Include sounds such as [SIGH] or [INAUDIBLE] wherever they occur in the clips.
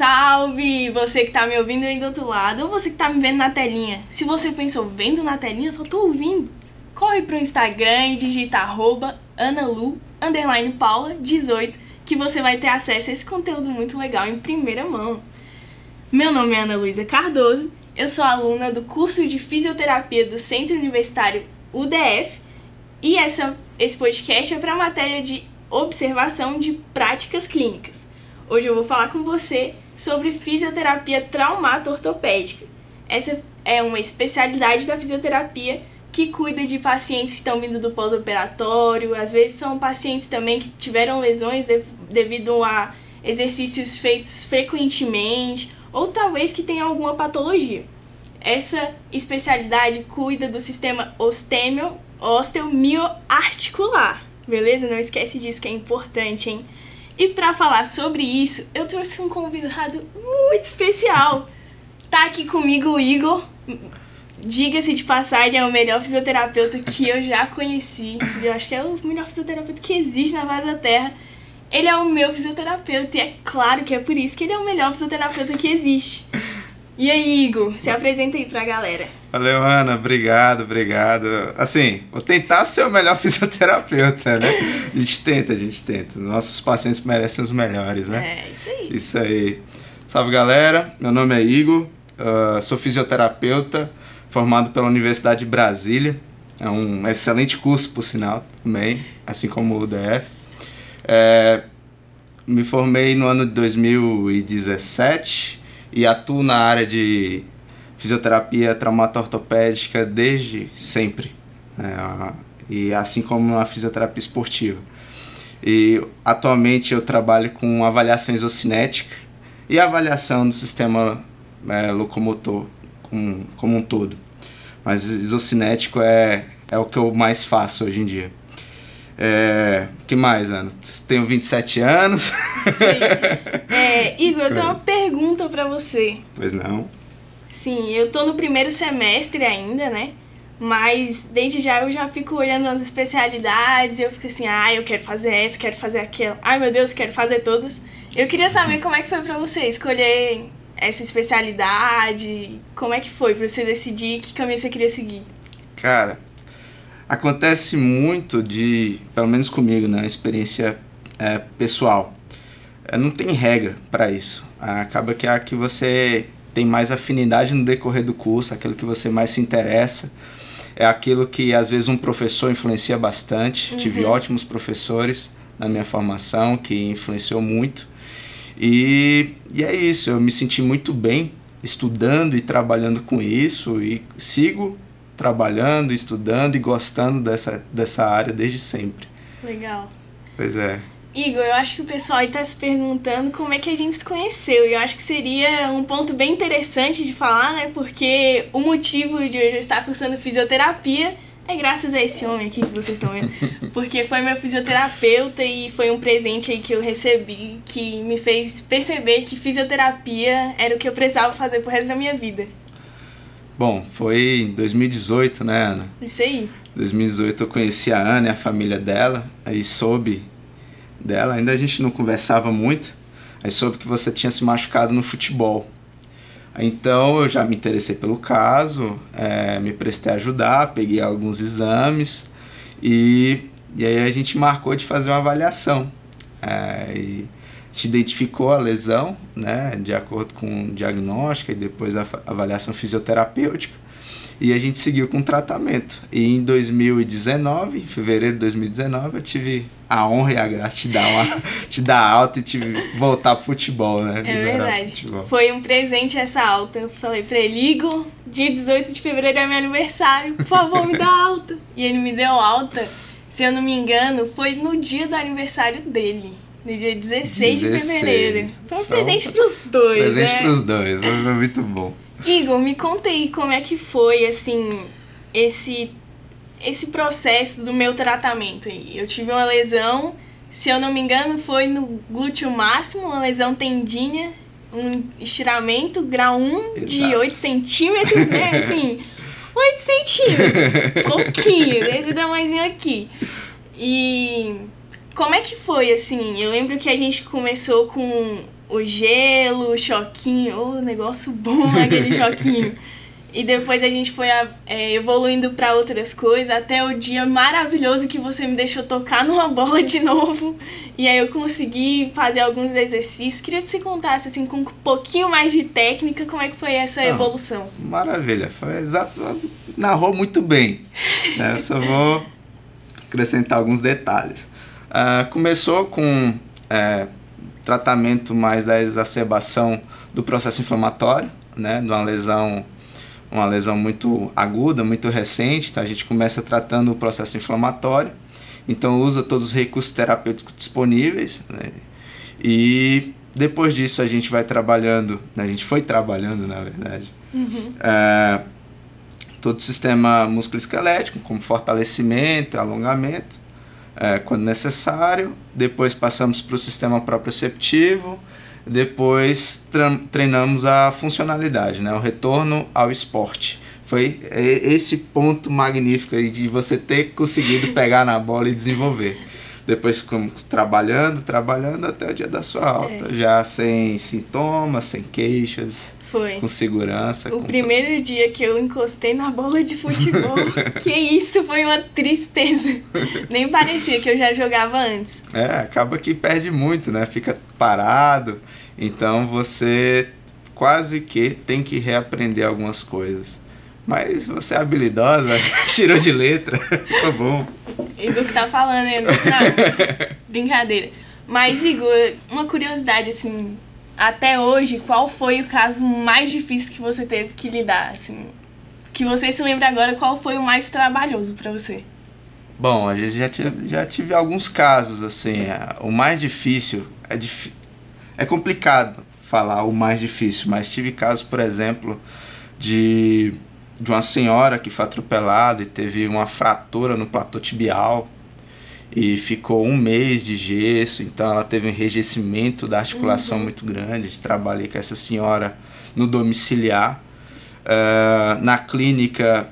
salve! Você que tá me ouvindo aí do outro lado, ou você que tá me vendo na telinha. Se você pensou vendo na telinha, eu só tô ouvindo. Corre pro Instagram e digita arroba analu, underline paula, 18, que você vai ter acesso a esse conteúdo muito legal em primeira mão. Meu nome é Ana Luísa Cardoso, eu sou aluna do curso de Fisioterapia do Centro Universitário UDF e essa, esse podcast é para matéria de observação de práticas clínicas. Hoje eu vou falar com você sobre fisioterapia traumato-ortopédica. Essa é uma especialidade da fisioterapia que cuida de pacientes que estão vindo do pós-operatório, às vezes são pacientes também que tiveram lesões de, devido a exercícios feitos frequentemente ou talvez que tenha alguma patologia. Essa especialidade cuida do sistema ostêmio, osteomioarticular, beleza? Não esquece disso que é importante, hein? E para falar sobre isso, eu trouxe um convidado muito especial. Tá aqui comigo o Igor. Diga-se de passagem, é o melhor fisioterapeuta que eu já conheci. Eu acho que é o melhor fisioterapeuta que existe na face da Terra. Ele é o meu fisioterapeuta e é claro que é por isso que ele é o melhor fisioterapeuta que existe. E aí, Igor, se apresenta aí pra galera. Valeu, Ana. Obrigado, obrigado. Assim, vou tentar ser o melhor [LAUGHS] fisioterapeuta, né? A gente tenta, a gente tenta. Nossos pacientes merecem os melhores, né? É, isso aí. Isso aí. Salve, galera. Meu nome é Igor. Uh, sou fisioterapeuta formado pela Universidade de Brasília. É um excelente curso, por sinal, também, assim como o UDF. É, me formei no ano de 2017 e atuo na área de fisioterapia traumato-ortopédica desde sempre. É, e assim como na fisioterapia esportiva. E atualmente eu trabalho com avaliação isocinética e avaliação do sistema é, locomotor como, como um todo. Mas isocinético é, é o que eu mais faço hoje em dia. É, que mais, Ana? Tenho 27 anos. [LAUGHS] Sim. É, Igor, eu tenho uma pergunta para você. Pois não. Sim, eu tô no primeiro semestre ainda, né? Mas desde já eu já fico olhando as especialidades eu fico assim, ah, eu quero fazer essa, quero fazer aquela. Ai meu Deus, quero fazer todas. Eu queria saber como é que foi pra você escolher essa especialidade, como é que foi pra você decidir que caminho você queria seguir? Cara, acontece muito de, pelo menos comigo, né, experiência é, pessoal. É, não tem regra para isso. Acaba que é a que você tem mais afinidade no decorrer do curso, aquilo que você mais se interessa, é aquilo que às vezes um professor influencia bastante. Uhum. Tive ótimos professores na minha formação que influenciou muito. E, e é isso, eu me senti muito bem estudando e trabalhando com isso e sigo trabalhando, estudando e gostando dessa, dessa área desde sempre. Legal. Pois é. Igor, eu acho que o pessoal está se perguntando como é que a gente se conheceu. E eu acho que seria um ponto bem interessante de falar, né? Porque o motivo de hoje eu estar cursando fisioterapia é graças a esse homem aqui que vocês estão vendo. [LAUGHS] Porque foi meu fisioterapeuta e foi um presente aí que eu recebi que me fez perceber que fisioterapia era o que eu precisava fazer pro resto da minha vida. Bom, foi em 2018, né, Ana? Isso aí. 2018 eu conheci a Ana e a família dela, aí soube dela, ainda a gente não conversava muito, aí soube que você tinha se machucado no futebol. Então eu já me interessei pelo caso, é, me prestei a ajudar, peguei alguns exames e, e aí a gente marcou de fazer uma avaliação. É, e, gente identificou a lesão, né, de acordo com o diagnóstico e depois a avaliação fisioterapêutica, e a gente seguiu com o tratamento. E em 2019, em fevereiro de 2019, eu tive a honra e a graça de dar, uma, [LAUGHS] de dar alta e tive voltar pro futebol, né? É verdade. Foi um presente essa alta. Eu falei pra ele, Igor, dia 18 de fevereiro é meu aniversário, por favor, me dá alta. E ele me deu alta, se eu não me engano, foi no dia do aniversário dele. No dia 16, 16. de fevereiro. Foi um então, presente pros dois, Presente né? pros dois, foi muito bom. Igor, me conta aí como é que foi, assim, esse, esse processo do meu tratamento aí. Eu tive uma lesão, se eu não me engano, foi no glúteo máximo, uma lesão tendinha, um estiramento, grau 1 Exato. de 8 centímetros, né? [LAUGHS] Assim, 8 centímetros, pouquinho, esse tamanhozinho aqui. E como é que foi, assim? Eu lembro que a gente começou com o gelo, o choquinho, o oh, negócio bom [LAUGHS] aquele choquinho. E depois a gente foi é, evoluindo para outras coisas, até o dia maravilhoso que você me deixou tocar numa [LAUGHS] bola de novo. E aí eu consegui fazer alguns exercícios. Queria que você contasse, assim, com um pouquinho mais de técnica, como é que foi essa Não, evolução. Maravilha, foi exato. Narrou muito bem. Né? Eu só vou acrescentar alguns detalhes. Uh, começou com é, tratamento mais da exacerbação do processo inflamatório, né? De uma lesão uma lesão muito aguda, muito recente, então a gente começa tratando o processo inflamatório, então usa todos os recursos terapêuticos disponíveis, né? e depois disso a gente vai trabalhando, né? a gente foi trabalhando na verdade, uhum. é, todo o sistema musculoesquelético, como fortalecimento, alongamento, é, quando necessário, depois passamos para o sistema proprioceptivo, depois treinamos a funcionalidade, né? o retorno ao esporte. Foi esse ponto magnífico aí de você ter conseguido pegar na bola e desenvolver. Depois ficamos trabalhando, trabalhando até o dia da sua alta, é. já sem sintomas, sem queixas. Foi. Com segurança. O com primeiro dia que eu encostei na bola de futebol, [LAUGHS] que isso foi uma tristeza. Nem parecia que eu já jogava antes. É, acaba que perde muito, né? Fica parado. Então você quase que tem que reaprender algumas coisas. Mas você é habilidosa, [LAUGHS] tirou de letra, [LAUGHS] ficou bom. Do que tá falando aí, não Brincadeira. Mas, Igor, uma curiosidade, assim, até hoje, qual foi o caso mais difícil que você teve que lidar, assim? Que você se lembra agora, qual foi o mais trabalhoso para você? Bom, a gente já tive, já tive alguns casos, assim. É, o mais difícil é, dif... é complicado falar o mais difícil, mas tive casos, por exemplo, de, de uma senhora que foi atropelada e teve uma fratura no platô tibial e ficou um mês de gesso, então ela teve um enrijecimento da articulação uhum. muito grande. Trabalhei com essa senhora no domiciliar. Uh, na clínica,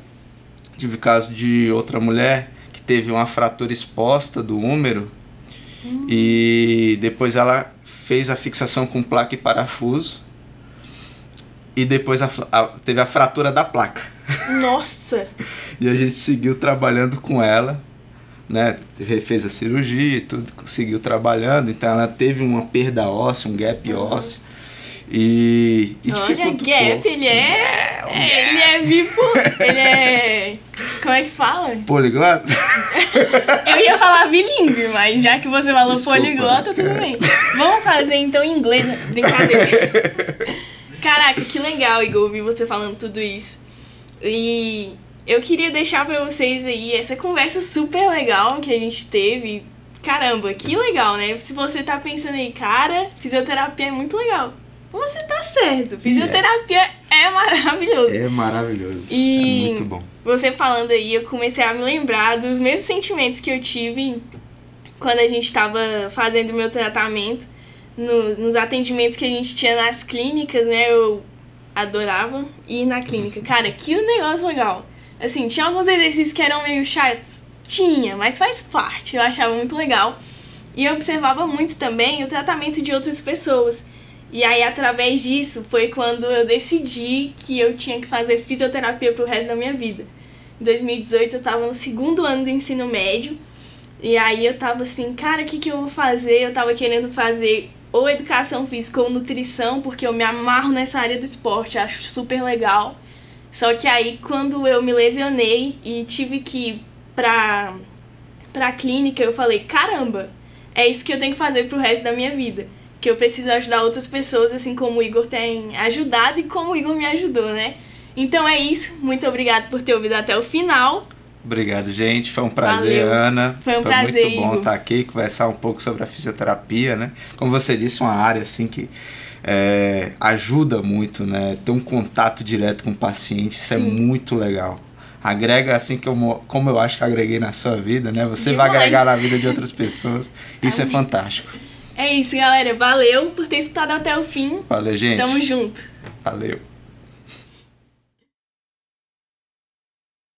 tive o caso de outra mulher que teve uma fratura exposta do úmero uhum. e depois ela fez a fixação com placa e parafuso e depois a, a, teve a fratura da placa. Nossa! [LAUGHS] e a gente seguiu trabalhando com ela né, fez a cirurgia e tudo, seguiu trabalhando, então ela teve uma perda óssea, um gap uhum. ósseo. E, e Olha, gap, ele é, é, é ele é vivo, ele é, [LAUGHS] como é que fala? Poliglota? [LAUGHS] Eu ia falar bilíngue, mas já que você falou Desculpa, poliglota, tudo bem. Vamos fazer então em inglês, brincadeira. [LAUGHS] Caraca, que legal, Igor, ouvir você falando tudo isso. E eu queria deixar para vocês aí essa conversa super legal que a gente teve. Caramba, que legal, né? Se você tá pensando aí, cara, fisioterapia é muito legal. Você tá certo. Fisioterapia é, é maravilhoso. É maravilhoso. E é muito bom. Você falando aí, eu comecei a me lembrar dos mesmos sentimentos que eu tive quando a gente estava fazendo o meu tratamento. No, nos atendimentos que a gente tinha nas clínicas, né? Eu adorava ir na clínica. [LAUGHS] Cara, que negócio legal. Assim, tinha alguns exercícios que eram meio chatos? Tinha, mas faz parte. Eu achava muito legal. E eu observava muito também o tratamento de outras pessoas. E aí, através disso, foi quando eu decidi que eu tinha que fazer fisioterapia pro resto da minha vida. Em 2018, eu tava no segundo ano do ensino médio. E aí, eu tava assim, cara, o que, que eu vou fazer? Eu tava querendo fazer ou educação física ou nutrição, porque eu me amarro nessa área do esporte, acho super legal. Só que aí quando eu me lesionei e tive que ir pra, pra clínica, eu falei, caramba, é isso que eu tenho que fazer pro resto da minha vida. Que eu preciso ajudar outras pessoas, assim como o Igor tem ajudado e como o Igor me ajudou, né? Então é isso. Muito obrigado por ter ouvido até o final. Obrigado, gente. Foi um prazer, Valeu. Ana. Foi um Foi prazer. muito bom estar aqui, conversar um pouco sobre a fisioterapia, né? Como você disse, uma área assim que é, ajuda muito, né? Ter um contato direto com o paciente, isso é Sim. é muito legal. Agrega assim que eu, como eu acho que agreguei na sua vida, né? Você Demais. vai agregar na vida de outras pessoas. [LAUGHS] Isso é fantástico. É isso, galera. Valeu por ter escutado até o fim. Valeu, gente. Tamo junto. Valeu.